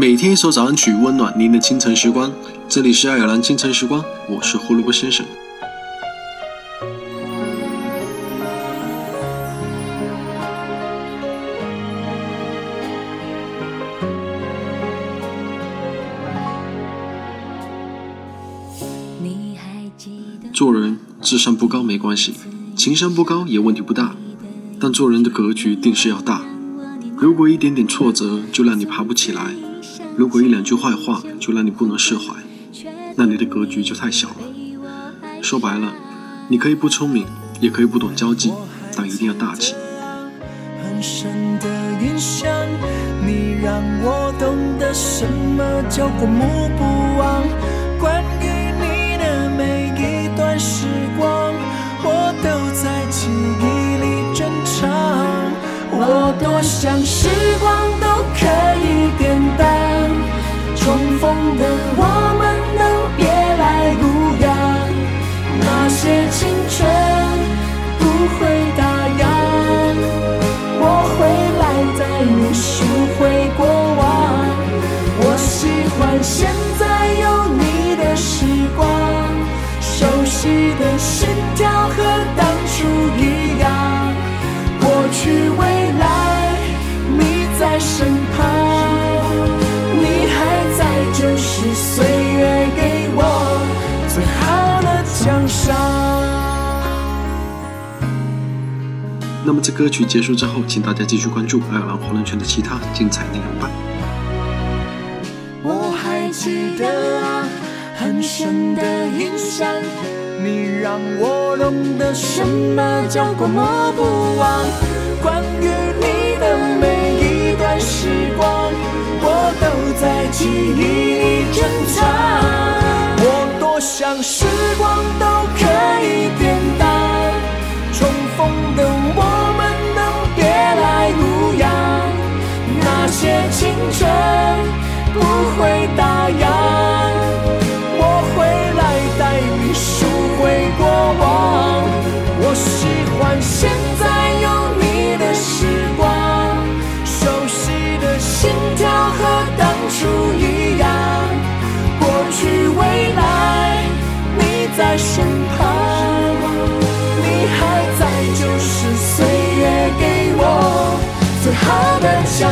每天一首早安曲，温暖您的清晨时光。这里是爱尔兰清晨时光，我是胡萝卜先生。做人智商不高没关系，情商不高也问题不大，但做人的格局定是要大。如果一点点挫折就让你爬不起来，如果一两句坏话就让你不能释怀，那你的格局就太小了。说白了，你可以不聪明，也可以不懂交际，但一定要大气。很深的印象，你让我懂得什么叫过目不忘。关于时光，我都在记忆里珍藏。我多想是心跳和当初一样，过去未来你在身旁，你还在就是岁月给我最好的奖赏。那么在歌曲结束之后，请大家继续关注爱尔兰华人圈的其他精彩内容吧。我还记得。很深的印象，你让我懂得什么叫过目不忘。关于你的每一段时光，我都在记忆里珍藏。我多想时光都可以变淡，重逢的我们能别来无恙。那些青春不会打烊。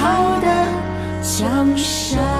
好的江山。